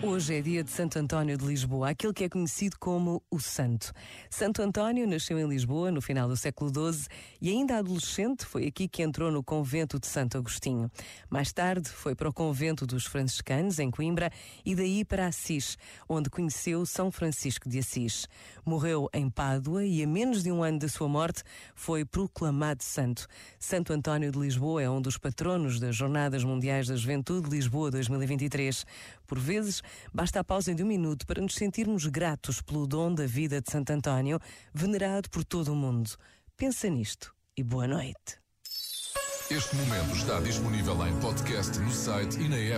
Hoje é dia de Santo António de Lisboa, aquele que é conhecido como o Santo. Santo António nasceu em Lisboa no final do século XII e, ainda adolescente, foi aqui que entrou no convento de Santo Agostinho. Mais tarde, foi para o convento dos franciscanos, em Coimbra, e daí para Assis, onde conheceu São Francisco de Assis. Morreu em Pádua e, a menos de um ano da sua morte, foi proclamado santo. Santo António de Lisboa é um dos patronos das Jornadas Mundiais da Juventude Lisboa 2023. Por vezes, Basta a pausa de um minuto para nos sentirmos gratos pelo dom da vida de Santo António, venerado por todo o mundo. Pensa nisto e boa noite. Este momento está disponível em podcast no site e na app.